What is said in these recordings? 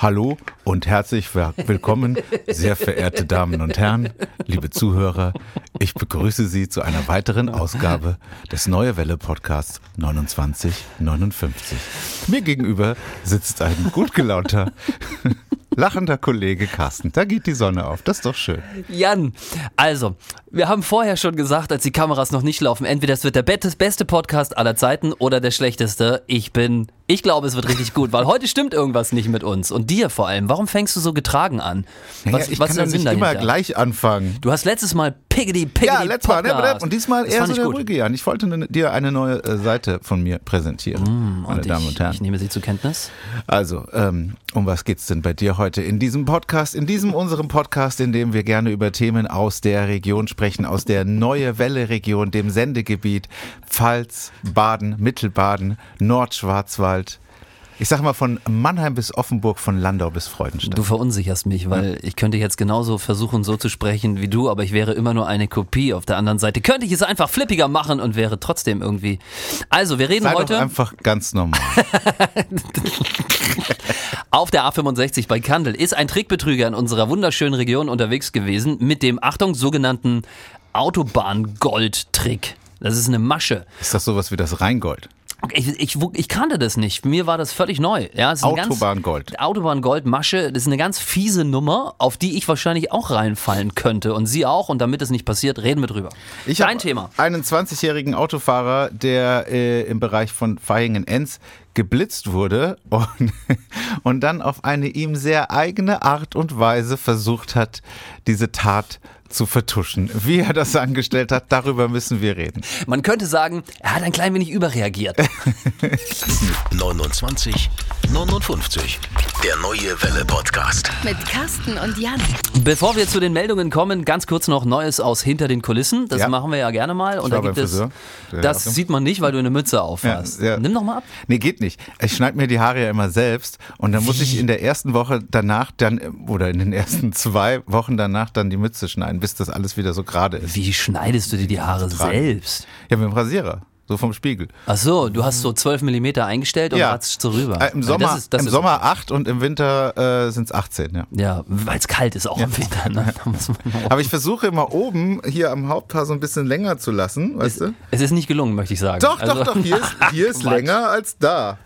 Hallo und herzlich willkommen, sehr verehrte Damen und Herren, liebe Zuhörer. Ich begrüße Sie zu einer weiteren Ausgabe des Neue Welle Podcasts 2959. Mir gegenüber sitzt ein gut gelaunter lachender Kollege Carsten. Da geht die Sonne auf. Das ist doch schön. Jan, also, wir haben vorher schon gesagt, als die Kameras noch nicht laufen, entweder es wird der beste Podcast aller Zeiten oder der schlechteste. Ich bin, ich glaube, es wird richtig gut, weil heute stimmt irgendwas nicht mit uns und dir vor allem. Warum fängst du so getragen an? Was, ja, ich was kann ist der Sinn nicht dahinter? immer gleich anfangen. Du hast letztes Mal Piggity Piggity Ja, letztes Mal. Ne, und diesmal eher so der ruhige Jan. Ich wollte ne, dir eine neue äh, Seite von mir präsentieren, mm, meine Damen und Herren. Ich nehme sie zur Kenntnis. Also, ähm, um was geht's denn bei dir heute in diesem Podcast, in diesem unserem Podcast, in dem wir gerne über Themen aus der Region sprechen, aus der Neue Welle Region, dem Sendegebiet Pfalz, Baden, Mittelbaden, Nordschwarzwald, ich sag mal von Mannheim bis Offenburg, von Landau bis Freudenstadt. Du verunsicherst mich, weil ja. ich könnte jetzt genauso versuchen, so zu sprechen wie du, aber ich wäre immer nur eine Kopie. Auf der anderen Seite könnte ich es einfach flippiger machen und wäre trotzdem irgendwie. Also, wir reden Sei heute. Doch einfach ganz normal. Auf der A65 bei Kandel ist ein Trickbetrüger in unserer wunderschönen Region unterwegs gewesen mit dem, Achtung, sogenannten Autobahngold-Trick. Das ist eine Masche. Ist das sowas wie das Rheingold? Ich, ich, ich, kannte das nicht. Mir war das völlig neu. Ja, Autobahn Gold. Autobahn Gold Masche. Das ist eine ganz fiese Nummer, auf die ich wahrscheinlich auch reinfallen könnte. Und Sie auch. Und damit es nicht passiert, reden wir drüber. Ich Dein Thema. Einen 20-jährigen Autofahrer, der äh, im Bereich von Vaihingen-Enz geblitzt wurde und, und dann auf eine ihm sehr eigene Art und Weise versucht hat, diese Tat zu vertuschen. Wie er das angestellt hat, darüber müssen wir reden. Man könnte sagen, er hat ein klein wenig überreagiert. 29 59 der neue Welle Podcast mit Carsten und Jan. Bevor wir zu den Meldungen kommen, ganz kurz noch Neues aus hinter den Kulissen. Das ja. machen wir ja gerne mal und da gibt es Das sieht man nicht, weil du eine Mütze aufhast. Ja, ja. Nimm doch mal ab. Nee, geht nicht. Ich schneide mir die Haare ja immer selbst und dann Wie? muss ich in der ersten Woche danach dann oder in den ersten zwei Wochen danach dann die Mütze schneiden bis das alles wieder so gerade ist. Wie schneidest du dir die Haare selbst? Ja, mit dem Rasierer. So vom Spiegel. Ach so, du hast so 12 mm eingestellt und ja. ratzt so rüber. Äh, Im Sommer, das ist, das im Sommer 8 und im Winter äh, sind es 18, ja. Ja, weil es kalt ist auch ja. im Winter. Ne? Aber ich versuche immer oben hier am Haupthaar so ein bisschen länger zu lassen, weißt es, du? Es ist nicht gelungen, möchte ich sagen. Doch, also, doch, doch, hier ist, hier ist länger als da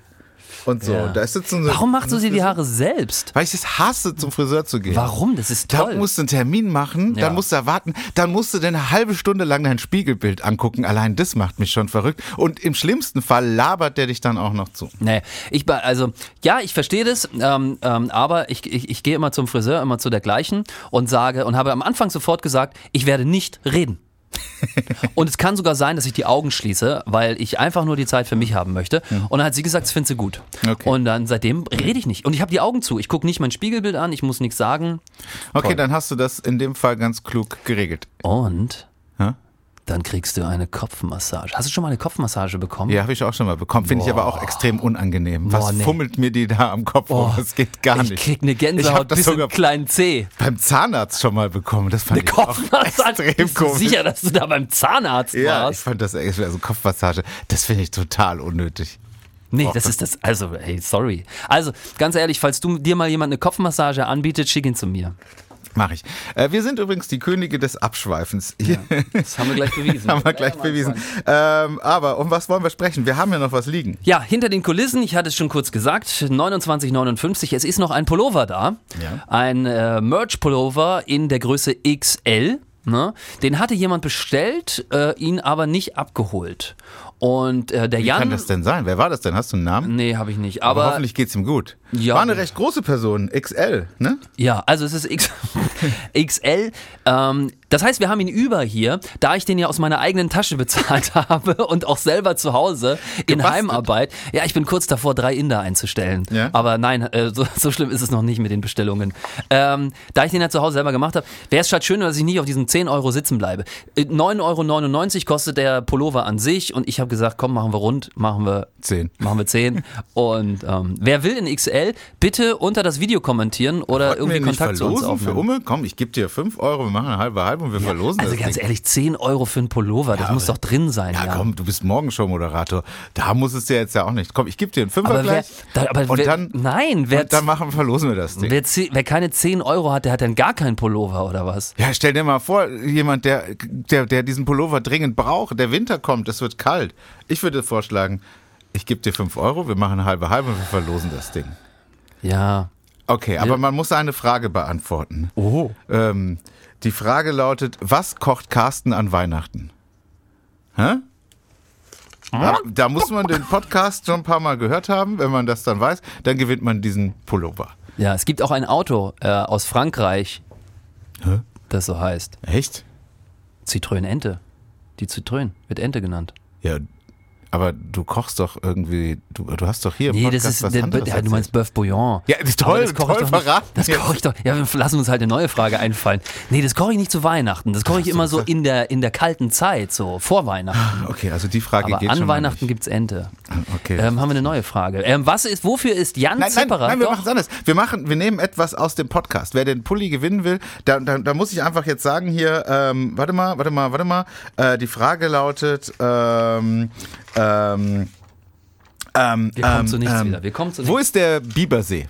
und so. Ja. Da ist so Warum machst du sie die Haare selbst? Weil ich es hasse, zum Friseur zu gehen. Warum? Das ist toll. Da musst du einen Termin machen, ja. dann musst du erwarten, dann musst du dir eine halbe Stunde lang dein Spiegelbild angucken. Allein das macht mich schon verrückt. Und im schlimmsten Fall labert der dich dann auch noch zu. Nee, ich also ja, ich verstehe das, ähm, ähm, aber ich, ich, ich gehe immer zum Friseur, immer zu der gleichen und sage und habe am Anfang sofort gesagt, ich werde nicht reden. und es kann sogar sein, dass ich die Augen schließe, weil ich einfach nur die Zeit für mich haben möchte. Mhm. Und dann hat sie gesagt, das findet sie gut. Okay. Und dann seitdem rede ich nicht. Und ich habe die Augen zu. Ich gucke nicht mein Spiegelbild an, ich muss nichts sagen. Okay, Toll. dann hast du das in dem Fall ganz klug geregelt. Und dann kriegst du eine Kopfmassage. Hast du schon mal eine Kopfmassage bekommen? Ja, habe ich auch schon mal bekommen. Finde ich aber auch extrem unangenehm. Was Boah, nee. fummelt mir die da am Kopf rum? Das geht gar nicht. Ich krieg eine Gänsehaut bis sogar kleinen C. Beim Zahnarzt schon mal bekommen. Das fand eine ich Kopfmassage. extrem Bist komisch. sicher, dass du da beim Zahnarzt ja, warst? ich fand das also Kopfmassage. Das finde ich total unnötig. Nee, das ist das. Also, hey, sorry. Also, ganz ehrlich, falls du dir mal jemand eine Kopfmassage anbietet, schick ihn zu mir. Mach ich. Äh, wir sind übrigens die Könige des Abschweifens. Ja, das haben wir gleich bewiesen. haben wir gleich ja, bewiesen. Ähm, aber um was wollen wir sprechen? Wir haben ja noch was liegen. Ja, hinter den Kulissen, ich hatte es schon kurz gesagt, 29,59. Es ist noch ein Pullover da. Ja. Ein äh, Merch-Pullover in der Größe XL. Ne? Den hatte jemand bestellt, äh, ihn aber nicht abgeholt. Und äh, der Wie Jan. Wie kann das denn sein? Wer war das denn? Hast du einen Namen? Nee, habe ich nicht. Aber, aber hoffentlich geht's ihm gut. Ja. War eine recht große Person, XL, ne? Ja, also es ist X XL. Ähm, das heißt, wir haben ihn über hier, da ich den ja aus meiner eigenen Tasche bezahlt habe und auch selber zu Hause in Gebastelt. Heimarbeit. Ja, ich bin kurz davor, drei Inder einzustellen. Ja? Aber nein, äh, so, so, schlimm ist es noch nicht mit den Bestellungen. Ähm, da ich den ja zu Hause selber gemacht habe, wäre es halt schön, dass ich nicht auf diesen 10 Euro sitzen bleibe. 9,99 äh, Euro kostet der Pullover an sich und ich habe gesagt, komm, machen wir rund, machen wir Zehn. Machen wir 10. Und ähm, wer will in XL, bitte unter das Video kommentieren oder Wollten irgendwie wir nicht Kontakt zu uns verlosen für aufnehmen. Umme? Komm, ich gebe dir 5 Euro, wir machen halbe halbe und wir verlosen Also ganz Ding. ehrlich, 10 Euro für einen Pullover, das Ja, muss doch drin sein. Ja, Ja, komm, du bist Morgenshow-Moderator. Da muss es dir jetzt ja auch nicht. Komm, ich gebe dir einen Fünfer Aber wer, gleich. da, aber und wer, dann, nein, wer, und dann machen, verlosen wir das Ding. wer, wer keine 10 Euro hat, der hat dann gar keinen Pullover oder was? Ja, stell dir mal vor, jemand, der, der, der diesen Pullover dringend braucht, der Winter kommt, es wird kalt. Ich würde vorschlagen, ich gebe dir 5 Euro, wir machen halbe halbe und wir verlosen das Ding. Ja. Okay, aber man muss eine Frage beantworten. Oh. Ähm, die Frage lautet, was kocht Carsten an Weihnachten? Hä? Da, da muss man den Podcast schon ein paar Mal gehört haben. Wenn man das dann weiß, dann gewinnt man diesen Pullover. Ja, es gibt auch ein Auto äh, aus Frankreich, Hä? das so heißt. Echt? Citroën Ente. Die Citroën wird Ente genannt. Ja, aber du kochst doch irgendwie, du, du hast doch hier im Nee, das Podcast ist, was der, anderes ja, du meinst. Bœuf Bouillon. Ja, das ist toll, das koche ich doch nicht. Das koche ich doch. Ja, wir lassen uns halt eine neue Frage einfallen. Nee, das koche ich nicht zu Weihnachten. Das koche ich Ach immer so das- in der, in der kalten Zeit, so vor Weihnachten. Okay, also die Frage Aber geht an schon Weihnachten nicht. gibt's Ente. Okay. Ähm, haben wir eine neue Frage. Ähm, was ist, wofür ist Jan Nein, nein, Zipperer? nein, wir Doch. machen es anders. Wir machen, wir nehmen etwas aus dem Podcast. Wer den Pulli gewinnen will, da, da, da muss ich einfach jetzt sagen hier, ähm, warte mal, warte mal, warte mal. Äh, die Frage lautet, ähm, ähm, ähm, Wir kommen ähm, zu nichts ähm, wieder. Wir kommen zu Wo ist der Bibersee?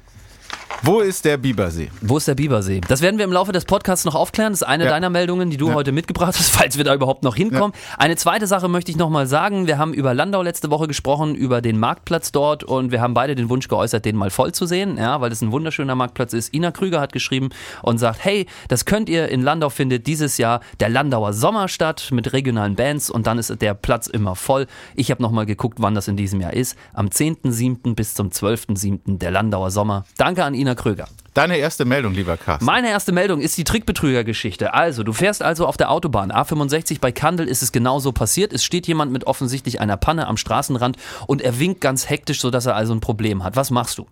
Wo ist der Bibersee? Wo ist der Bibersee? Das werden wir im Laufe des Podcasts noch aufklären. Das ist eine Ja. deiner Meldungen, die du heute mitgebracht hast, falls wir da überhaupt noch hinkommen. Eine zweite Sache möchte ich nochmal sagen. Wir haben über Landau letzte Woche gesprochen, über den Marktplatz dort und wir haben beide den Wunsch geäußert, den mal voll zu sehen, ja, weil es ein wunderschöner Marktplatz ist. Ina Krüger hat geschrieben und sagt, hey, das könnt ihr in Landau findet dieses Jahr der Landauer Sommer statt mit regionalen Bands und dann ist der Platz immer voll. Ich habe nochmal geguckt, wann das in diesem Jahr ist. Am 10.7. bis zum 12.7. der Landauer Sommer. Danke an Ina Krüger. Deine erste Meldung, lieber Carsten. Meine erste Meldung ist die Trickbetrügergeschichte. Also, du fährst also auf der Autobahn A65 bei Kandel ist es genauso passiert. Es steht jemand mit offensichtlich einer Panne am Straßenrand und er winkt ganz hektisch, sodass er also ein Problem hat. Was machst du?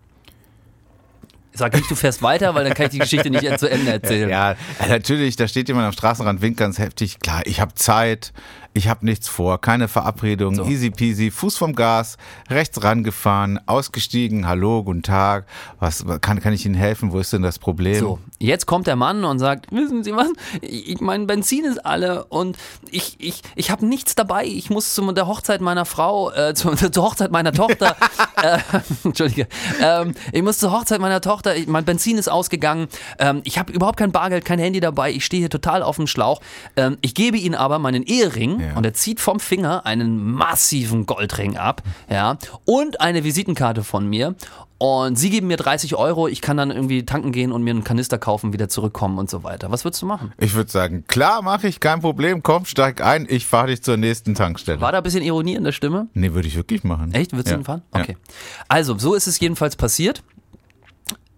Sag nicht, du fährst weiter, weil dann kann ich die Geschichte nicht zu Ende erzählen. Ja, natürlich, da steht jemand am Straßenrand, winkt ganz heftig. Klar, ich habe Zeit, ich habe nichts vor, keine Verabredung, So. easy peasy, Fuß vom Gas, rechts rangefahren, ausgestiegen, hallo, guten Tag, was kann, kann ich Ihnen helfen, wo ist denn das Problem? So, jetzt kommt der Mann und sagt, wissen Sie was, ich, mein Benzin ist alle und ich, ich, ich habe nichts dabei, ich muss zu der Hochzeit meiner Frau, äh, zu, zur Hochzeit meiner Tochter, äh, Entschuldige, ähm, ich muss zur Hochzeit meiner Tochter, ich, mein Benzin ist ausgegangen, ähm, ich habe überhaupt kein Bargeld, kein Handy dabei, ich stehe hier total auf dem Schlauch, ähm, ich gebe Ihnen aber meinen Ehering Ja. und er zieht vom Finger einen massiven Goldring ab, ja, und eine Visitenkarte von mir und sie geben mir 30 Euro, ich kann dann irgendwie tanken gehen und mir einen Kanister kaufen, wieder zurückkommen und so weiter. Was würdest du machen? Ich würde sagen, klar, mache ich, kein Problem, komm, steig ein, ich fahre dich zur nächsten Tankstelle. War da ein bisschen Ironie in der Stimme? Nee, würde ich wirklich machen. Echt? Würdest ja. du ihn fahren? Ja. Okay. Also, so ist es jedenfalls passiert.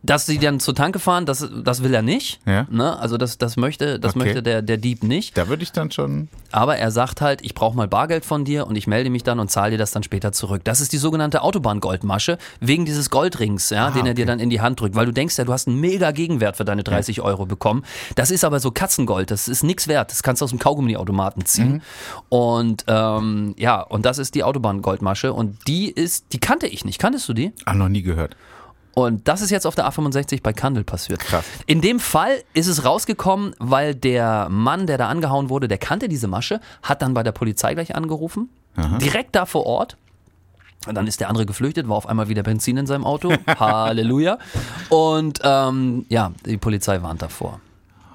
Dass sie dann zur Tanke fahren, das, das will er nicht. Ja. Ne? Also das, das möchte, das Okay. möchte der, der Dieb nicht. Da würde ich dann schon. Aber er sagt halt, ich brauche mal Bargeld von dir und ich melde mich dann und zahle dir das dann später zurück. Das ist die sogenannte Autobahngoldmasche, wegen dieses Goldrings, ja, den er dir okay. dann in die Hand drückt. Weil du denkst ja, du hast einen mega Gegenwert für deine 30 Euro bekommen. Das ist aber so Katzengold, das ist nichts wert. Das kannst du aus dem Kaugummiautomaten ziehen. Und ähm, ja, und das ist die Autobahngoldmasche. Und die ist, die kannte ich nicht. Kanntest du die? Ah, noch nie gehört. Und das ist jetzt auf der A65 bei Kandel passiert. Krass. In dem Fall ist es rausgekommen, weil der Mann, der da angehauen wurde, der kannte diese Masche, hat dann bei der Polizei gleich angerufen, direkt da vor Ort. Und dann ist der andere geflüchtet, war auf einmal wieder Benzin in seinem Auto. Halleluja. Und ähm, ja, die Polizei warnt davor.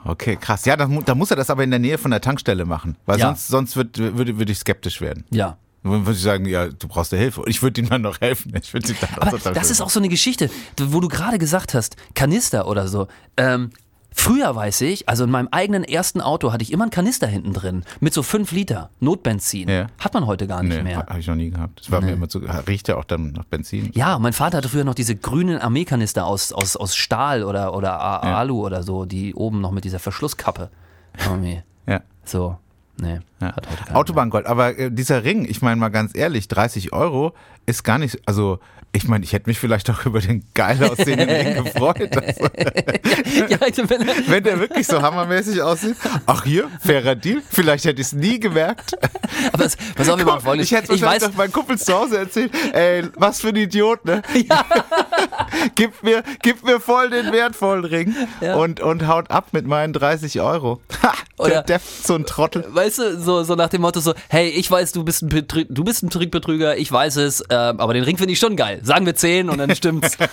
Okay, krass. Ja, da, mu- da muss er das aber in der Nähe von der Tankstelle machen, weil Ja. sonst, sonst wird, würde, würde ich skeptisch werden. Ja. Dann würde ich sagen, ja, du brauchst ja Hilfe. Und ich würde ihm dann noch helfen. Ich würde dann Aber das ist auch so eine Geschichte, wo du gerade gesagt hast, Kanister oder so. Ähm, früher weiß ich, also in meinem eigenen ersten Auto hatte ich immer einen Kanister hinten drin mit so 5 Liter Notbenzin. Ja. Hat man heute gar nicht Nee, mehr. habe ich noch nie gehabt. Das war mir immer zu, riecht ja auch dann nach Benzin. Ja, mein Vater hatte früher noch diese grünen Armeekanister aus, aus, aus Stahl oder, oder A- Ja. Alu oder so, die oben noch mit dieser Verschlusskappe. Irgendwie. Ja. So. Nee, Ja. Autobahngold, aber äh, dieser Ring, ich meine mal ganz ehrlich, 30 Euro ist gar nicht, also ich meine, ich hätte mich vielleicht auch über den geil aussehenden Ring gefreut. Also, mehr. Ja, also wenn, wenn der wirklich so hammermäßig aussieht. Ach hier, fairer Deal. Vielleicht hätte ich es nie gemerkt. aber es, pass auf, wir machen folgendes. Ich hätte ich wahrscheinlich weiß, meinen Kumpels zu Hause erzählt. Ey, was für ein Idiot, ne? gib, mir, gib mir voll den wertvollen Ring Ja. und, und haut ab mit meinen 30 Euro. Ha, Oder- der, der, so ein Trottel. Weißt du, so, so nach dem Motto so, hey, ich weiß, du bist ein, Betrü du bist ein Trickbetrüger, ich weiß es, ähm, aber den Ring finde ich schon geil. Sagen wir 10 und dann stimmt's.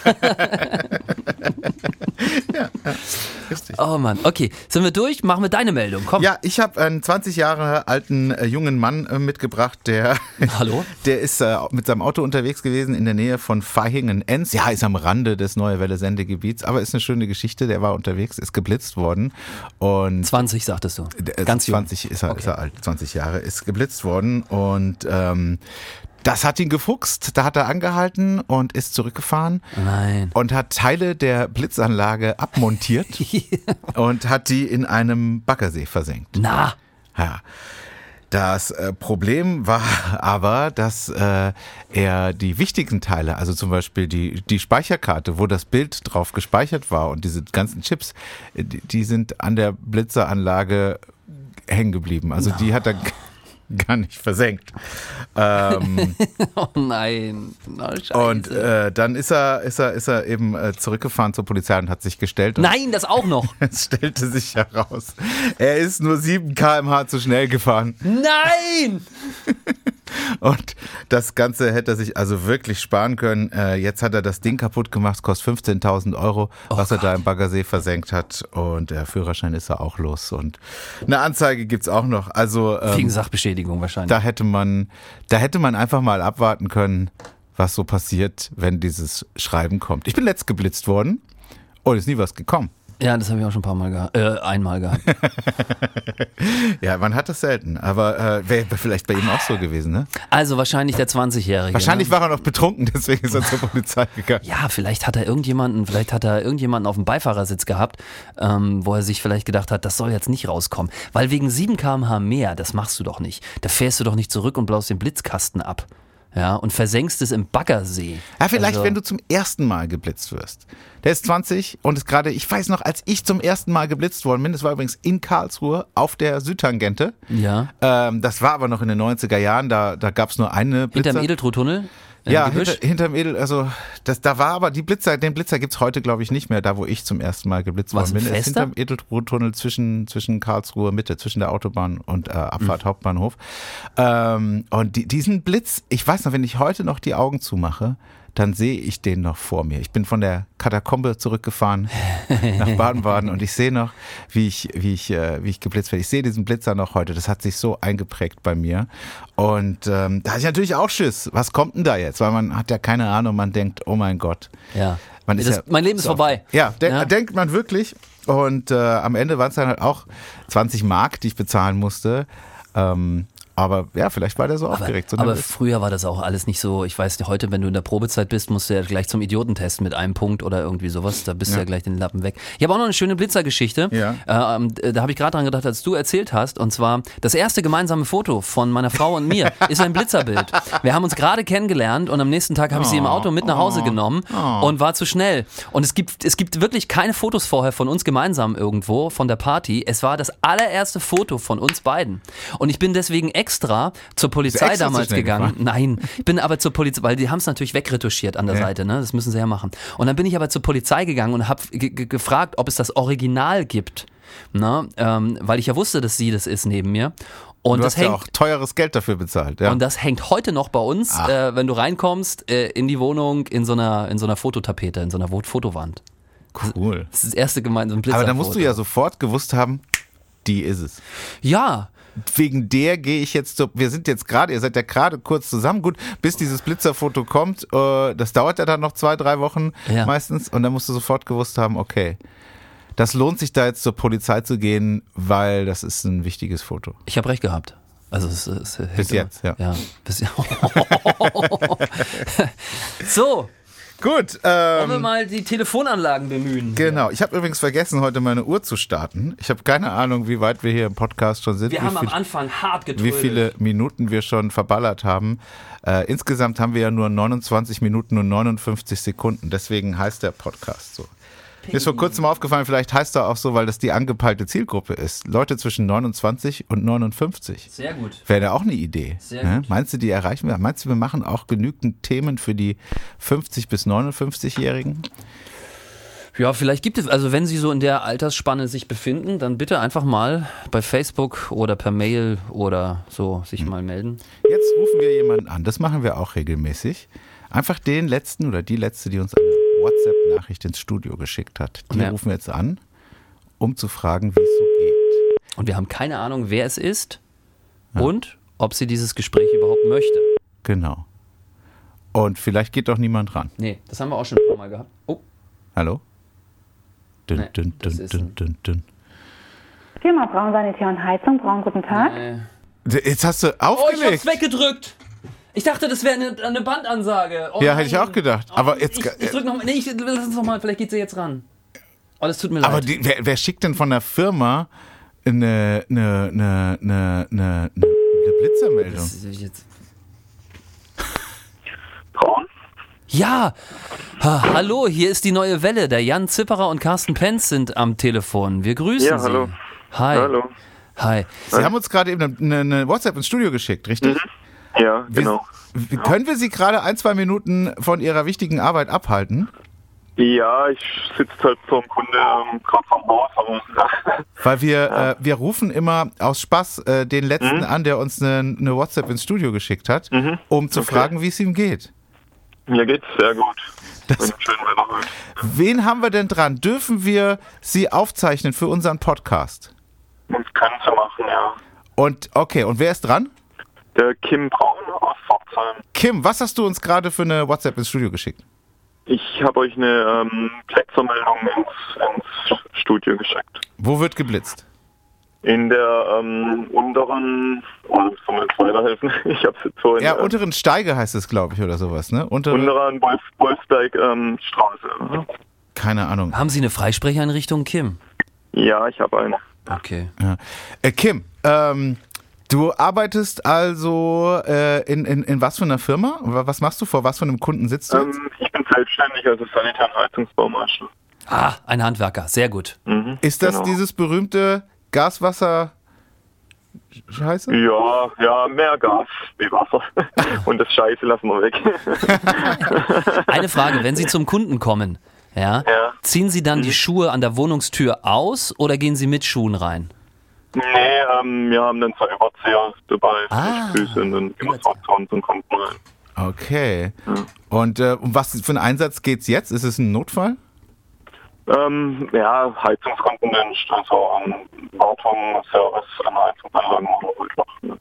Richtig. oh Mann, okay, sind wir durch? Machen wir deine Meldung, komm. Ja, ich habe einen 20 Jahre alten äh, jungen Mann äh, mitgebracht, der, Hallo? der ist äh, mit seinem Auto unterwegs gewesen in der Nähe von Vaihingen-Enz. Ja, ist am Rande des Neue Welle Sendegebiets, aber ist eine schöne Geschichte. Der war unterwegs, ist geblitzt worden und 20 sagtest du. Der ist Ganz jung. 20 ist er, Okay. ist er alt, 20 Jahre, ist geblitzt worden und ähm, das hat ihn gefuchst. Da hat er angehalten und ist zurückgefahren Nein. und hat Teile der Blitzanlage abmontiert und hat die in einem Baggersee versenkt. Na, Ja. Das äh, Problem war aber, dass äh, er die wichtigen Teile, also zum Beispiel die, die Speicherkarte, wo das Bild drauf gespeichert war und diese ganzen Chips, äh, die, die sind an der Blitzeranlage hängen geblieben. Also die hat er gar nicht versenkt. Ähm, oh nein. Scheiße. und äh, dann ist er, ist er, ist er eben äh, zurückgefahren zur Polizei und hat sich gestellt. Nein, das auch noch. es stellte sich heraus, er ist nur 7 km/h zu schnell gefahren. Nein! Und das Ganze hätte er sich also wirklich sparen können. Äh, jetzt hat er das Ding kaputt gemacht, kostet 15.000 Euro, was er da im Baggersee versenkt hat. Und der Führerschein ist er auch los. Und eine Anzeige gibt's auch noch. Also Wegen ähm, Sachbeschädigung wahrscheinlich. da hätte man, da hätte man einfach mal abwarten können, was so passiert, wenn dieses Schreiben kommt. Ich bin letzt geblitzt worden und ist nie was gekommen. Ja, das habe ich auch schon ein paar Mal gehabt. Äh, einmal gehabt. Ja, man hat das selten. Aber äh, wäre vielleicht bei ihm auch so gewesen, ne? Also wahrscheinlich der 20-Jährige. Wahrscheinlich ne? war er noch betrunken, deswegen ist er zur Polizei gegangen. Ja, vielleicht hat er irgendjemanden, vielleicht hat er irgendjemanden auf dem Beifahrersitz gehabt, ähm, wo er sich vielleicht gedacht hat, das soll jetzt nicht rauskommen. Weil wegen 7 km/h mehr, das machst du doch nicht. Da fährst du doch nicht zurück und blaust den Blitzkasten ab. Ja, und versenkst es im Baggersee. Ja, vielleicht, Also- wenn du zum ersten Mal geblitzt wirst. Der ist 20 und ist gerade, ich weiß noch, als ich zum ersten Mal geblitzt worden bin, das war übrigens in Karlsruhe auf der Südtangente. Ja. Ähm, das war aber noch in den 90er Jahren, da, da gab es nur eine Blitzer. Hinterm Edeltruttunnel? im ja, hinter, hinterm Edel, also das, da war aber die Blitzer, den Blitzer gibt's heute, glaube ich, nicht mehr, da wo ich zum ersten Mal geblitzt Was, worden bin. Ist fester? hinterm Edeltunnel zwischen, zwischen Karlsruhe Mitte, zwischen der Autobahn und äh, Abfahrt Hauptbahnhof. Ähm, und die, diesen Blitz, ich weiß noch, wenn ich heute noch die Augen zumache, dann sehe ich den noch vor mir. Ich bin von der Katakombe zurückgefahren nach Baden-Baden und ich sehe noch, wie ich, wie ich, äh, wie ich geblitzt werde. Ich sehe diesen Blitzer noch heute. Das hat sich so eingeprägt bei mir. Und ähm, da hatte ich natürlich auch Schiss. Was kommt denn da jetzt? Weil man hat ja keine Ahnung. Man denkt, oh mein Gott. Ja. Man ist das, ja mein Leben ist so- vorbei. Ja, denk, Ja. denkt man wirklich. Und äh, am Ende waren es dann halt auch 20 Mark, die ich bezahlen musste. Ähm, aber ja, vielleicht war der so aufgeregt. So aber früher war das auch alles nicht so. Ich weiß, heute, wenn du in der Probezeit bist, musst du ja gleich zum Idiotentest mit einem Punkt oder irgendwie sowas. Da bist du ja gleich den Lappen weg. Ich habe auch noch eine schöne Blitzergeschichte. Ja. Ähm, da habe ich gerade dran gedacht, als du erzählt hast. Und zwar das erste gemeinsame Foto von meiner Frau und mir ist ein Blitzerbild. Wir haben uns gerade kennengelernt und am nächsten Tag habe ich sie im Auto mit nach Hause genommen und war zu schnell. Und es gibt, es gibt wirklich keine Fotos vorher von uns gemeinsam irgendwo von der Party. Es war das allererste Foto von uns beiden. Und ich bin deswegen extra zur Polizei damals gegangen. Nein, ich bin aber zur Polizei, weil die haben es natürlich wegretuschiert an der Ja. Seite, ne? Das müssen sie ja machen. Und dann bin ich aber zur Polizei gegangen und habe gefragt, ob es das Original gibt. Ne? Ähm, weil ich ja wusste, dass sie das ist neben mir. Und du das hast ja hängt, auch teures Geld dafür bezahlt. Ja. und das hängt heute noch bei uns, Ach. äh, wenn du reinkommst, äh, in die Wohnung, in so einer, in so einer Fototapete, in so einer Fotowand. cool. Das ist das erste gemeinsame Blitzer. Aber da musst du ja sofort gewusst haben, die ist es. Ja, Wegen der gehe ich jetzt so, wir sind jetzt gerade, ihr seid ja gerade kurz zusammen, gut, bis dieses Blitzerfoto kommt, äh, das dauert ja dann noch zwei, drei Wochen Ja. meistens und dann musst du sofort gewusst haben, okay, das lohnt sich da jetzt zur Polizei zu gehen, weil das ist ein wichtiges Foto. ich habe recht gehabt. Also es, es, Bis jetzt, ja. ja bis, so, Gut. Wollen wir Ähm, mal die Telefonanlagen bemühen? genau. Ich habe übrigens vergessen, heute meine Uhr zu starten. Ich habe keine Ahnung, wie weit wir hier im Podcast schon sind. Wir wie haben am viel- Anfang hart wie getrödelt. viele Minuten wir schon verballert haben. Äh, insgesamt haben wir ja nur 29 Minuten und 59 Sekunden. Deswegen heißt der Podcast so. Mir ist vor kurzem aufgefallen, vielleicht heißt er auch so, weil das die angepeilte Zielgruppe ist. Leute zwischen 29 und 59. Sehr gut. Wäre da auch eine Idee. Sehr ne? gut. Meinst du, die erreichen wir? Meinst du, wir machen auch genügend Themen für die 50 bis 59-Jährigen? Ja, vielleicht gibt es, also wenn Sie so in der Altersspanne sich befinden, dann bitte einfach mal bei Facebook oder per Mail oder so sich Hm. mal melden. Jetzt rufen wir jemanden an. Das machen wir auch regelmäßig. Einfach den letzten oder die letzte, die uns eine WhatsApp-Nachricht ins Studio geschickt hat. Die Ja. rufen wir jetzt an, um zu fragen, wie es so geht. Und wir haben keine Ahnung, wer es ist und ob sie dieses Gespräch überhaupt möchte. Genau. Und vielleicht geht doch niemand ran. Nee, das haben wir auch schon ein paar Mal gehabt. Oh, Hallo? Dün, Nee, dün, dün, dün, dün, dün. Firma Braun Sanitär und Heizung. Braun, guten Tag. äh. Jetzt hast du oh ich hab's aufgelegt. weggedrückt. Ich dachte, das wäre eine, eine Bandansage. Oh, Ja, hätte ich auch gedacht. Aber Oh, jetzt- Ich, ich drück noch mal. Nee, ich, lass uns noch mal. Vielleicht geht sie jetzt ran. Oh, das tut mir Aber leid. die, wer, wer schickt denn von der Firma eine, eine, eine, eine, eine, eine Blitzermeldung? Das ist jetzt. Braun? Ja, ha, hallo, hier ist die neue Welle. Der Jan Zipperer und Carsten Penz sind am Telefon. Wir grüßen Ja, Sie. hallo. Hi. Hallo. Hi. Sie haben uns gerade eben eine, eine WhatsApp ins Studio geschickt, richtig? Ja, Wir- genau. w- Können wir Sie gerade ein, zwei Minuten von Ihrer wichtigen Arbeit abhalten? Ja, ich sitze halt vom Kunde ähm, gerade vom Haus, Weil wir, äh, wir rufen immer aus Spaß äh, den letzten Mhm. an, der uns eine, eine WhatsApp ins Studio geschickt hat, um zu Okay. fragen, wie es ihm geht. mir geht's sehr gut. Das- schön. Wen haben wir denn dran? Dürfen wir Sie aufzeichnen für unseren Podcast? Das können Sie machen, ja. Und okay, und wer ist dran? Der Kim Braun aus Pforzheim. Kim, was hast du uns gerade für eine WhatsApp ins Studio geschickt? Ich habe euch eine ähm, Blitzermeldung ins, ins Studio geschickt. Wo wird geblitzt? In der ähm, unteren, oh, soll mir jetzt weiterhelfen? Ich habe es jetzt so in Ja, der unteren Steige heißt es, glaube ich, oder sowas, ne? Untere, unteren Wolf, Wolfsberg ähm, Straße. keine Ahnung. Haben Sie eine Freisprecheinrichtung, Kim? Ja, ich habe eine. Okay. Ja. Äh, Kim, ähm, du arbeitest also äh, in, in, in was für einer Firma? Was machst du? Vor was für einem Kunden sitzt du jetzt? Ähm, ich bin selbstständig als Sanitär- und Heizungsbaumeister. Ah, ein Handwerker. Sehr gut. Mhm, Ist das genau. dieses berühmte Gaswasser Scheiße? Ja, ja, mehr Gas wie Wasser. Und das Scheiße lassen wir weg. Eine Frage, wenn Sie zum Kunden kommen, ja, Ja. ziehen Sie dann die Schuhe an der Wohnungstür aus oder gehen Sie mit Schuhen rein? Nee, ähm, wir haben dann zwei Überzieher dabei, Ah, Füße und dann uns und kommt rein. Okay. Und äh, um was für einen Einsatz geht's jetzt? Ist es ein Notfall? Ähm, ja, Heizungskomponent, also ähm, Wartung, Service an Heizungsanlagen oder einfach.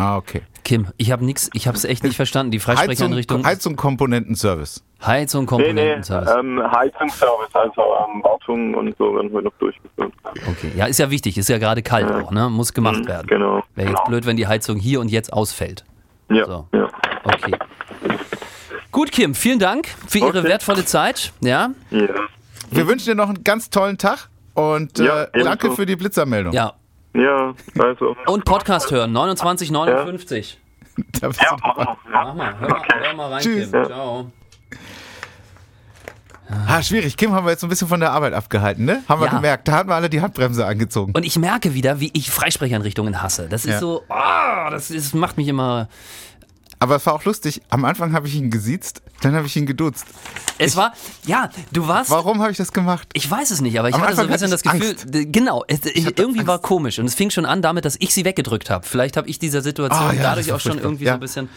Ah, okay. Kim, ich habe nichts, ich habe es echt nicht verstanden. Die Heizung, Freisprecheinrichtung, Heizung Komponentenservice. Heizung, Nee, nee, Komponentenservice. ähm, Heizungsservice, also ähm, Wartung und so werden wir noch durchgeführt. Okay, ja, ist ja wichtig, ist ja gerade kalt auch, ne? Muss gemacht werden. Genau. Wäre jetzt genau. blöd, wenn die Heizung hier und jetzt ausfällt. Ja, So. ja. Okay. Gut, Kim, vielen Dank für Ihre Okay. wertvolle Zeit. Ja, ja. Wir wünschen dir noch einen ganz tollen Tag und Ja, äh, danke für die Blitzermeldung. ja. Ja, also. Und Podcast hören, 2959. Da bist Ja, wir. Ja. Mach mal, hör mal, hör mal rein, Tschüss. Kim. Ciao. Ah, schwierig. Kim haben wir jetzt so ein bisschen von der Arbeit abgehalten, ne? Haben wir Ja. gemerkt. Da haben wir alle die Handbremse angezogen. Und ich merke wieder, wie ich Freisprecheinrichtungen hasse. Das ist Ja. so, ah, das, ist, macht mich immer. Aber es war auch lustig. Am Anfang habe ich ihn gesiezt, dann habe ich ihn geduzt. Es war, ja, du warst. Warum habe ich das gemacht? Ich weiß es nicht, aber ich Am hatte so ein Anfang bisschen das ich Gefühl, Angst. genau, es, ich, irgendwie war Angst. komisch und es fing schon an damit, dass ich sie weggedrückt habe. Vielleicht habe ich dieser Situation Ah, ja, dadurch war auch schon irgendwie Ja. so ein bisschen.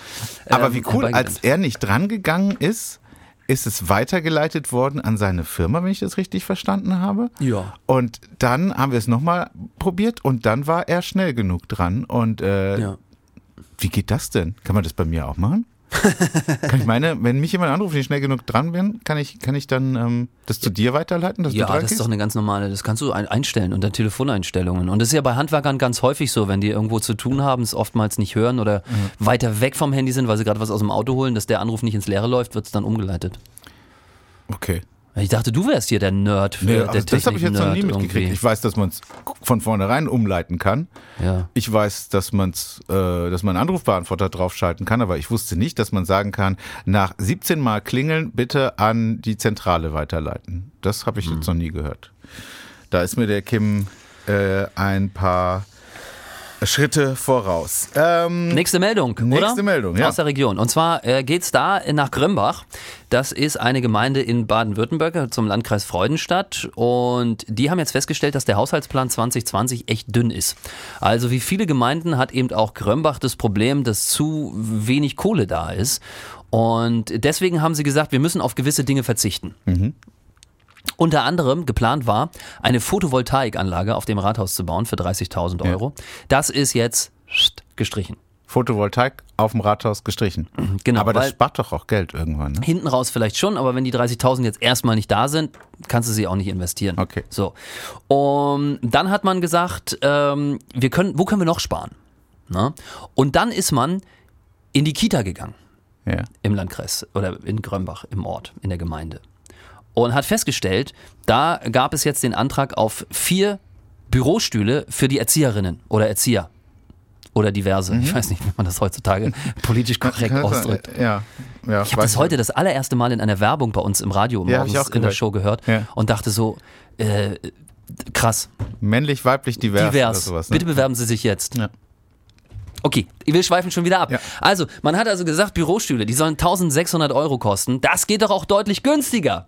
Aber ähm, wie cool, als er nicht drangegangen ist, ist es weitergeleitet worden an seine Firma, wenn ich das richtig verstanden habe. Ja. Und dann haben wir es nochmal probiert und dann war er schnell genug dran. Und äh, Ja. Wie geht das denn? Kann man das bei mir auch machen? kann ich meine, wenn mich jemand anruft, ich schnell genug dran bin, kann ich, kann ich dann ähm, das zu dir weiterleiten, Ja, das ist doch eine ganz normale, das kannst du ein, einstellen unter Telefoneinstellungen. Und das ist ja bei Handwerkern ganz häufig so, wenn die irgendwo zu tun haben, es oftmals nicht hören oder Mhm. weiter weg vom Handy sind, weil sie gerade was aus dem Auto holen, dass der Anruf nicht ins Leere läuft, wird es dann umgeleitet. Okay. Ich dachte, du wärst hier der Nerd für Nee, der also das habe ich jetzt noch nie mitgekriegt. irgendwie. Ich weiß, dass man es von vornherein umleiten kann. Ja. Ich weiß, dass man's, äh, dass man einen Anrufbeantworter draufschalten kann, aber ich wusste nicht, dass man sagen kann, nach 17 Mal klingeln bitte an die Zentrale weiterleiten. Das habe ich Hm. jetzt noch nie gehört. Da ist mir der Kim äh, ein paar Schritte voraus. Ähm, Nächste Meldung, Nächste oder? Meldung, ja. Aus der Region. Und zwar äh, geht's da nach Grömbach. Das ist eine Gemeinde in Baden-Württemberg zum Landkreis Freudenstadt. Und die haben jetzt festgestellt, dass der Haushaltsplan 2020 echt dünn ist. Also wie viele Gemeinden hat eben auch Grömbach das Problem, dass zu wenig Kohle da ist. Und deswegen haben sie gesagt, wir müssen auf gewisse Dinge verzichten. Unter anderem geplant war, eine Photovoltaikanlage auf dem Rathaus zu bauen für 30.000 Euro. Das ist jetzt gestrichen. Photovoltaik auf dem Rathaus gestrichen. Genau, aber das spart doch auch Geld irgendwann. Ne? Hinten raus vielleicht schon, aber wenn die 30.000 jetzt erstmal nicht da sind, kannst du sie auch nicht investieren. Okay. So. Und dann hat man gesagt, ähm, wir können, wo können wir noch sparen? Na? Und dann ist man in die Kita gegangen Ja. im Landkreis oder in Grömbach im Ort, in der Gemeinde. Und hat festgestellt, da gab es jetzt den Antrag auf vier Bürostühle für die Erzieherinnen oder Erzieher. Oder diverse. Ich weiß nicht, wie man das heutzutage politisch korrekt ausdrückt. Ja. ja Ich habe das heute das allererste Mal in einer Werbung bei uns im Radio Ja, ich morgens in der gehört. Show gehört Ja. und dachte so, äh, krass, Männlich, weiblich, divers, divers. oder sowas. Ne? Bitte bewerben Sie sich jetzt. Ja. Okay, wir schweifen schon wieder ab. Ja. Also, man hat also gesagt, Bürostühle, die sollen 1600 Euro kosten. Das geht doch auch deutlich günstiger.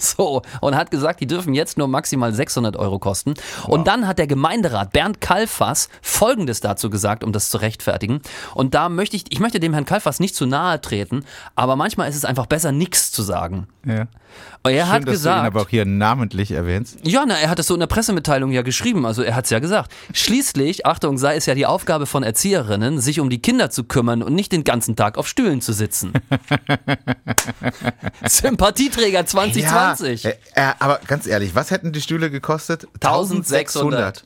So, und hat gesagt, die dürfen jetzt nur maximal 600 Euro kosten. Und dann hat der Gemeinderat Bernd Kalfas Folgendes dazu gesagt, um das zu rechtfertigen. Und da möchte ich, ich möchte dem Herrn Kalfas nicht zu nahe treten, aber manchmal ist es einfach besser, nichts zu sagen. Ja. Und er Schön, hat dass du ihn gesagt, aber auch hier namentlich erwähnst. ja, na, er hat es so in der Pressemitteilung ja geschrieben, also er hat es ja gesagt. Schließlich, Achtung, sei es ja die Aufgabe von Erzieherinnen, sich um die Kinder zu kümmern und nicht den ganzen Tag auf Stühlen zu sitzen. Sympathieträger 2020. Ja, äh, äh, aber ganz ehrlich, was hätten die Stühle gekostet? 1600.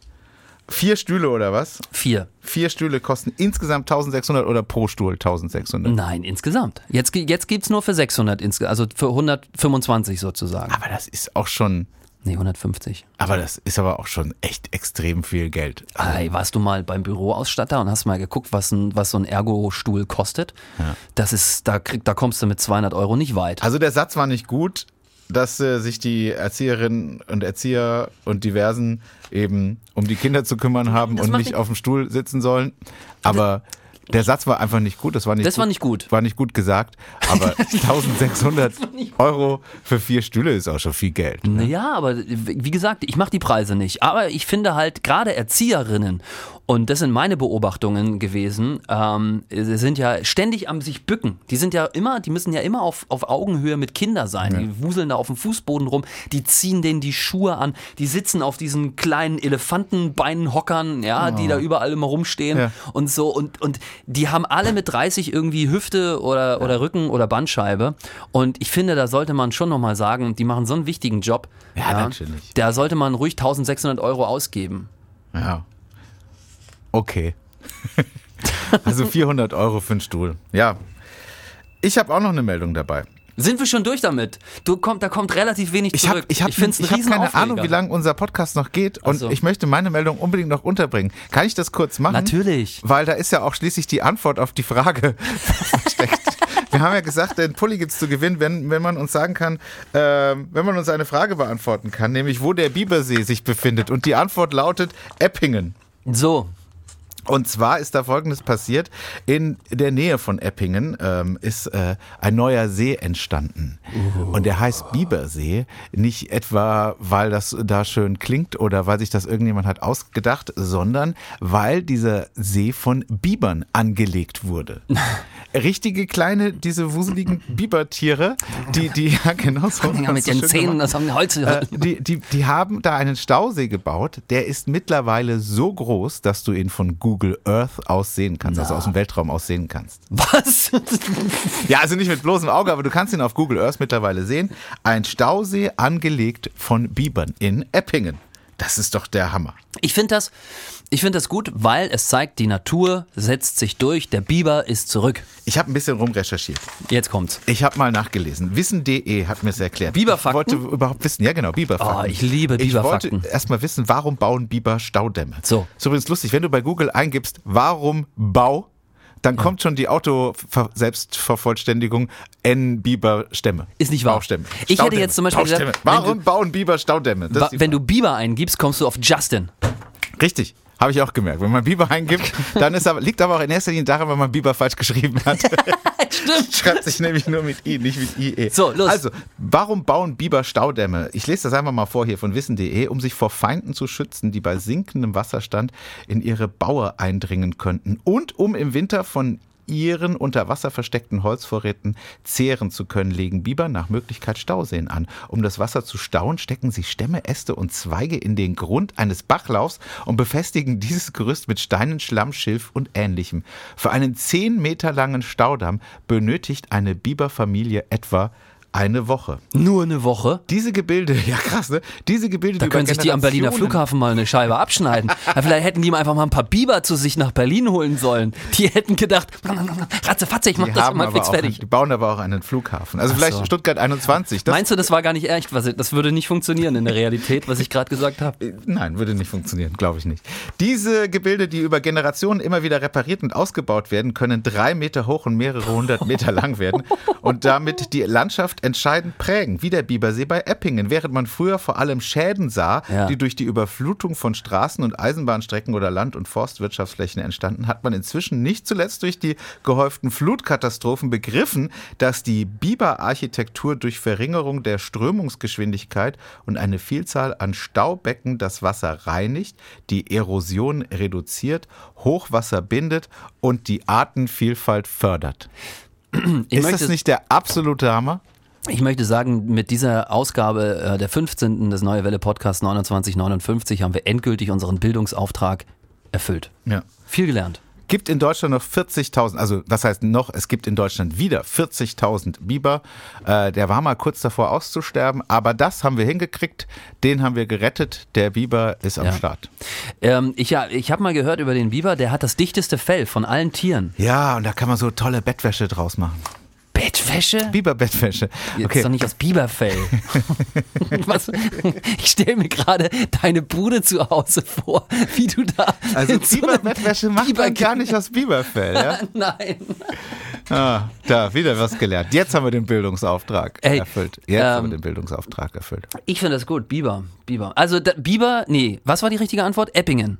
Vier Stühle oder was? Vier. Vier Stühle kosten insgesamt 1600 oder pro Stuhl 1600. Nein, insgesamt. Jetzt, jetzt gibt's nur für 600, insge- also für 125 sozusagen. Aber das ist auch schon, Nee, 150. aber das ist aber auch schon echt extrem viel Geld. Ey, warst du mal beim Büroausstatter und hast mal geguckt, was, ein, was so ein Ergo-Stuhl kostet? Das ist, da, krieg, da kommst du mit 200 Euro nicht weit. Also der Satz war nicht gut, dass äh, sich die Erzieherinnen und Erzieher und diversen eben um die Kinder zu kümmern haben Das und nicht auf dem Stuhl sitzen sollen. Aber der Satz war einfach nicht gut. Das war nicht Das gut, war nicht gut. War nicht gut gesagt. Aber 1600 Euro für vier Stühle ist auch schon viel Geld. Naja, aber wie gesagt, ich mache die Preise nicht. Aber ich finde halt gerade Erzieherinnen, und das sind meine Beobachtungen gewesen, ähm, sie sind ja ständig am sich bücken. Die sind ja immer, die müssen ja immer auf, auf Augenhöhe mit Kindern sein. Die wuseln da auf dem Fußboden rum, die ziehen denen die Schuhe an, die sitzen auf diesen kleinen Elefantenbeinhockern, ja, die da überall immer rumstehen Ja. und so. Und, und die haben alle mit 30 irgendwie Hüfte oder, oder Rücken oder Bandscheibe. Und ich finde, da sollte man schon nochmal sagen, die machen so einen wichtigen Job. Ja, natürlich. Da sollte man ruhig 1600 Euro ausgeben. Ja. Okay. also 400 Euro für einen Stuhl. Ja. Ich habe auch noch eine Meldung dabei. Sind wir schon durch damit? Du kommt, da kommt relativ wenig Ich habe zurück. ich hab, ich einen hab keine Ahnung, wie lange unser Podcast noch geht und so. ich möchte meine Meldung unbedingt noch unterbringen. Kann ich das kurz machen? Natürlich. Weil da ist ja auch schließlich die Antwort auf die Frage versteckt. Wir haben ja gesagt, den Pulli gibt's zu gewinnen, wenn, wenn man uns sagen kann, ähm, wenn man uns eine Frage beantworten kann, nämlich wo der Bibersee sich befindet. Und die Antwort lautet Eppingen. So, Und zwar ist da Folgendes passiert. In der Nähe von Eppingen ähm, ist äh, ein neuer See entstanden. Und der heißt Bibersee. Nicht etwa, weil das da schön klingt oder weil sich das irgendjemand hat ausgedacht, sondern weil dieser See von Bibern angelegt wurde. Richtige kleine, diese wuseligen Bibertiere, die, die, ja genau so. ja, mit den Zähnen, gemacht. das haben Holz. Äh, die, die, die haben da einen Stausee gebaut, der ist mittlerweile so groß, dass du ihn von Google Earth aus sehen kannst, also aus dem Weltraum aus sehen kannst. Was? Ja, also nicht mit bloßem Auge, aber du kannst ihn auf Google Earth mittlerweile sehen. Ein Stausee angelegt von Bibern in Eppingen. Das ist doch der Hammer. Ich finde das, ich finde das gut, weil es zeigt, die Natur setzt sich durch, der Biber ist zurück. Ich habe ein bisschen rumrecherchiert. Jetzt kommt's. Ich habe mal nachgelesen. Wissen.de hat mir es erklärt. Biberfakten? Ich wollte überhaupt wissen, ja genau, Biberfakten. Oh, ich liebe Ich Biberfakten. wollte erstmal wissen, warum bauen Biber Staudämme? So. Ist übrigens lustig, wenn du bei Google eingibst, warum Bau, dann kommt schon die Auto-Selbstvervollständigung N Biber Stämme. Ist nicht wahr. Baustämme. Ich hätte Staudämme. jetzt zum Beispiel gesagt, warum du- bauen Biber Staudämme? Wa- Wenn du Biber eingibst, kommst du auf Justin. Richtig. Habe ich auch gemerkt. Wenn man Biber eingibt, dann ist aber, liegt aber auch in erster Linie daran, weil man Biber falsch geschrieben hat. Stimmt. Schreibt sich nämlich nur mit I, nicht mit IE. So, los. Also, warum bauen Biber Staudämme? Ich lese das einfach mal vor hier von wissen.de, um sich vor Feinden zu schützen, die bei sinkendem Wasserstand in ihre Baue eindringen könnten und um im Winter von ihren unter Wasser versteckten Holzvorräten zehren zu können, legen Biber nach Möglichkeit Stauseen an. Um das Wasser zu stauen, stecken sie Stämme, Äste und Zweige in den Grund eines Bachlaufs und befestigen dieses Gerüst mit Steinen, Schlamm, Schilf und ähnlichem. Für einen 10 Meter langen Staudamm benötigt eine Biberfamilie etwa eine Woche. Nur eine Woche. Diese Gebilde, ja krass, ne? Diese Gebilde, Da die können sich die am Berliner Flughafen mal eine Scheibe abschneiden. Ja, vielleicht hätten die mal einfach mal ein paar Biber zu sich nach Berlin holen sollen. Die hätten gedacht, ratzefatze, ich mach Die, das mal fix fertig. die bauen aber auch einen Flughafen. Also Ach vielleicht so. Stuttgart 21. Das Meinst du, das war gar nicht echt? Was, das würde nicht funktionieren in der Realität, was ich gerade gesagt habe? Nein, würde nicht funktionieren, glaube ich nicht. Diese Gebilde, die über Generationen immer wieder repariert und ausgebaut werden, können drei Meter hoch und mehrere hundert Meter lang werden und damit die Landschaft entscheidend prägen, wie der Bibersee bei Eppingen. Während man früher vor allem Schäden sah, Ja. die durch die Überflutung von Straßen und Eisenbahnstrecken oder Land- und Forstwirtschaftsflächen entstanden, hat man inzwischen nicht zuletzt durch die gehäuften Flutkatastrophen begriffen, dass die Biberarchitektur durch Verringerung der Strömungsgeschwindigkeit und eine Vielzahl an Staubecken das Wasser reinigt, die Erosion reduziert, Hochwasser bindet und die Artenvielfalt fördert. Ich Ist das nicht der absolute Hammer? Ich möchte sagen, mit dieser Ausgabe äh, der 15. des Neue Welle Podcast 2959 haben wir endgültig unseren Bildungsauftrag erfüllt. Ja. Viel gelernt. Gibt in Deutschland noch 40.000, also was heißt noch, es gibt in Deutschland wieder 40.000 Biber. Äh, der war mal kurz davor auszusterben, aber das haben wir hingekriegt, den haben wir gerettet, der Biber ist am Ja. Start. Ähm, ich ja, ich habe mal gehört über den Biber, der hat das dichteste Fell von allen Tieren. Ja, und da kann man so tolle Bettwäsche draus machen. Bettwäsche? Biberbettwäsche. Jetzt Okay. ist doch nicht aus Biberfell. Was? Ich stelle mir gerade deine Bude zu Hause vor, wie du da. Also in so Biberbettwäsche macht man Biber- gar nicht aus Biberfell, ja? Nein. Ah, da, wieder was gelernt. Jetzt haben wir den Bildungsauftrag Ey, erfüllt. Jetzt haben wir ähm, den Bildungsauftrag erfüllt. Ich finde das gut. Biber. Biber. Also da, Biber, nee, was war die richtige Antwort? Eppingen.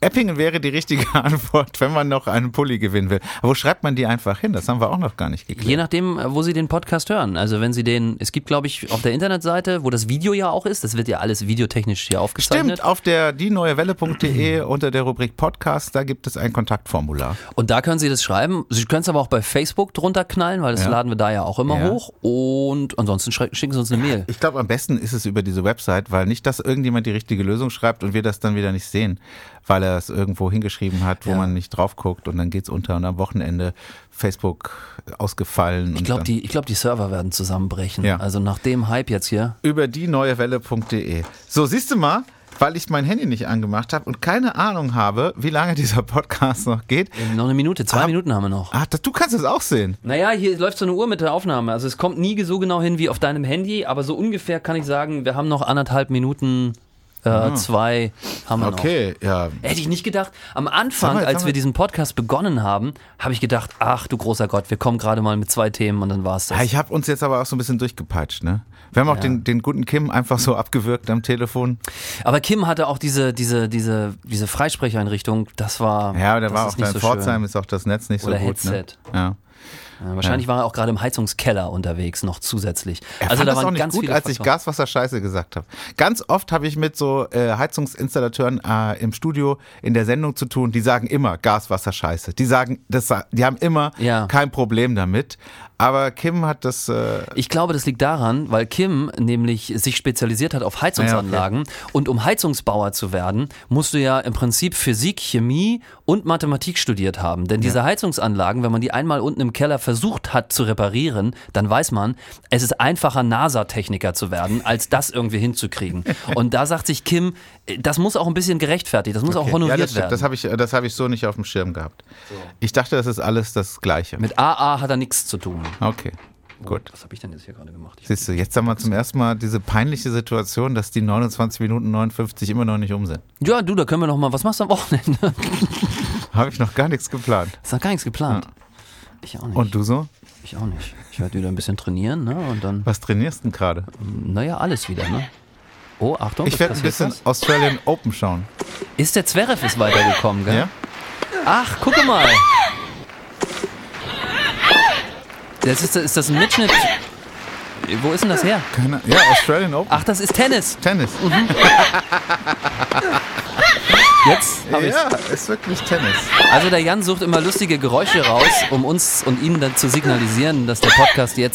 Eppingen wäre die richtige Antwort, wenn man noch einen Pulli gewinnen will. Aber wo schreibt man die einfach hin? Das haben wir auch noch gar nicht geklärt. Je nachdem, wo Sie den Podcast hören. Also wenn Sie den, es gibt glaube ich auf der Internetseite, wo das Video ja auch ist, das wird ja alles videotechnisch hier aufgezeichnet. Stimmt, auf der dieneuewelle.de unter der Rubrik Podcast, da gibt es ein Kontaktformular. Und da können Sie das schreiben. Sie können es aber auch bei Facebook drunter knallen, weil das Ja. laden wir da ja auch immer Ja. hoch. Und ansonsten schicken Sie uns eine Mail. Ich glaube, am besten ist es über diese Website, weil nicht, dass irgendjemand die richtige Lösung schreibt und wir das dann wieder nicht sehen, weil er es irgendwo hingeschrieben hat, wo Ja. man nicht drauf guckt und dann geht's unter und am Wochenende Facebook ausgefallen. Ich glaube, die, ich glaub, die Server werden zusammenbrechen. Ja. Also nach dem Hype jetzt hier. über dieneuewelle.de. So, siehst du mal, weil ich mein Handy nicht angemacht habe und keine Ahnung habe, wie lange dieser Podcast noch geht. Noch eine Minute, zwei Ah. Minuten haben wir noch. Das, du kannst es auch sehen. Naja, hier läuft so eine Uhr mit der Aufnahme. Also es kommt nie so genau hin wie auf deinem Handy, aber so ungefähr kann ich sagen, wir haben noch anderthalb Minuten, äh, zwei haben wir noch. Ah. Okay, ja. Hätte ich nicht gedacht. Am Anfang, mal, als wir diesen Podcast begonnen haben, habe ich gedacht, ach du großer Gott, wir kommen gerade mal mit zwei Themen und dann war's das. Ja, ich habe uns jetzt aber auch so ein bisschen durchgepeitscht, ne? Wir haben auch Ja. den, den guten Kim einfach so abgewürgt am Telefon. Aber Kim hatte auch diese, diese, diese, diese Freisprecheinrichtung, das war. Ja, der war auch nicht da in so Pforzheim, ist auch das Netz nicht Oder so gut. Ne? Headset. Ja. Ja, wahrscheinlich war er auch gerade im Heizungskeller unterwegs, noch zusätzlich. Er also da nicht ganz gut, als ich. Gaswasser Scheiße gesagt habe. Ganz oft habe ich mit so äh, Heizungsinstallateuren äh, im Studio in der Sendung zu tun, die sagen immer Gaswasser Scheiße. Die sagen, das, die haben immer Ja. kein Problem damit. Aber Kim hat das. Äh, Ich glaube, das liegt daran, weil Kim nämlich sich spezialisiert hat auf Heizungsanlagen. Und um Heizungsbauer zu werden, musst du ja im Prinzip Physik, Chemie und Mathematik studiert haben. Denn diese Heizungsanlagen, wenn man die einmal unten im Keller versucht hat zu reparieren, dann weiß man, es ist einfacher, NASA-Techniker zu werden, als das irgendwie hinzukriegen. Und da sagt sich Kim, das muss auch ein bisschen gerechtfertigt, das muss auch okay. honoriert ja, das, werden. das habe ich, das hab ich so nicht auf dem Schirm gehabt. Ich dachte, das ist alles das Gleiche. Mit AA hat er nichts zu tun. Okay, gut. Was habe ich denn jetzt hier gerade gemacht? Ich Siehst du, jetzt haben wir zum ersten Mal diese peinliche Situation, dass die 29 Minuten 59 immer noch nicht um sind. ja, du, da können wir noch mal. Was machst du am Wochenende? Habe ich noch gar nichts geplant. Ist noch gar nichts geplant. Ich auch nicht. Und du so? Ich auch nicht. Ich werde wieder ein bisschen trainieren, ne? Und dann, Was trainierst du denn gerade? naja, alles wieder, ne? Oh, Achtung, Ich werde ein bisschen Australian Open schauen. was. Ist der Zverev ist weitergekommen, gell? Ja? Ach, gucke mal. Das ist, ist das ein Mitschnitt? Wo ist denn das her? Keine, ja, Australian Open. Ach, das ist Tennis. Tennis. Jetzt hab ich's. Ja, ist wirklich Tennis. Also der Jan sucht immer lustige Geräusche raus, um uns und Ihnen dann zu signalisieren, dass der Podcast jetzt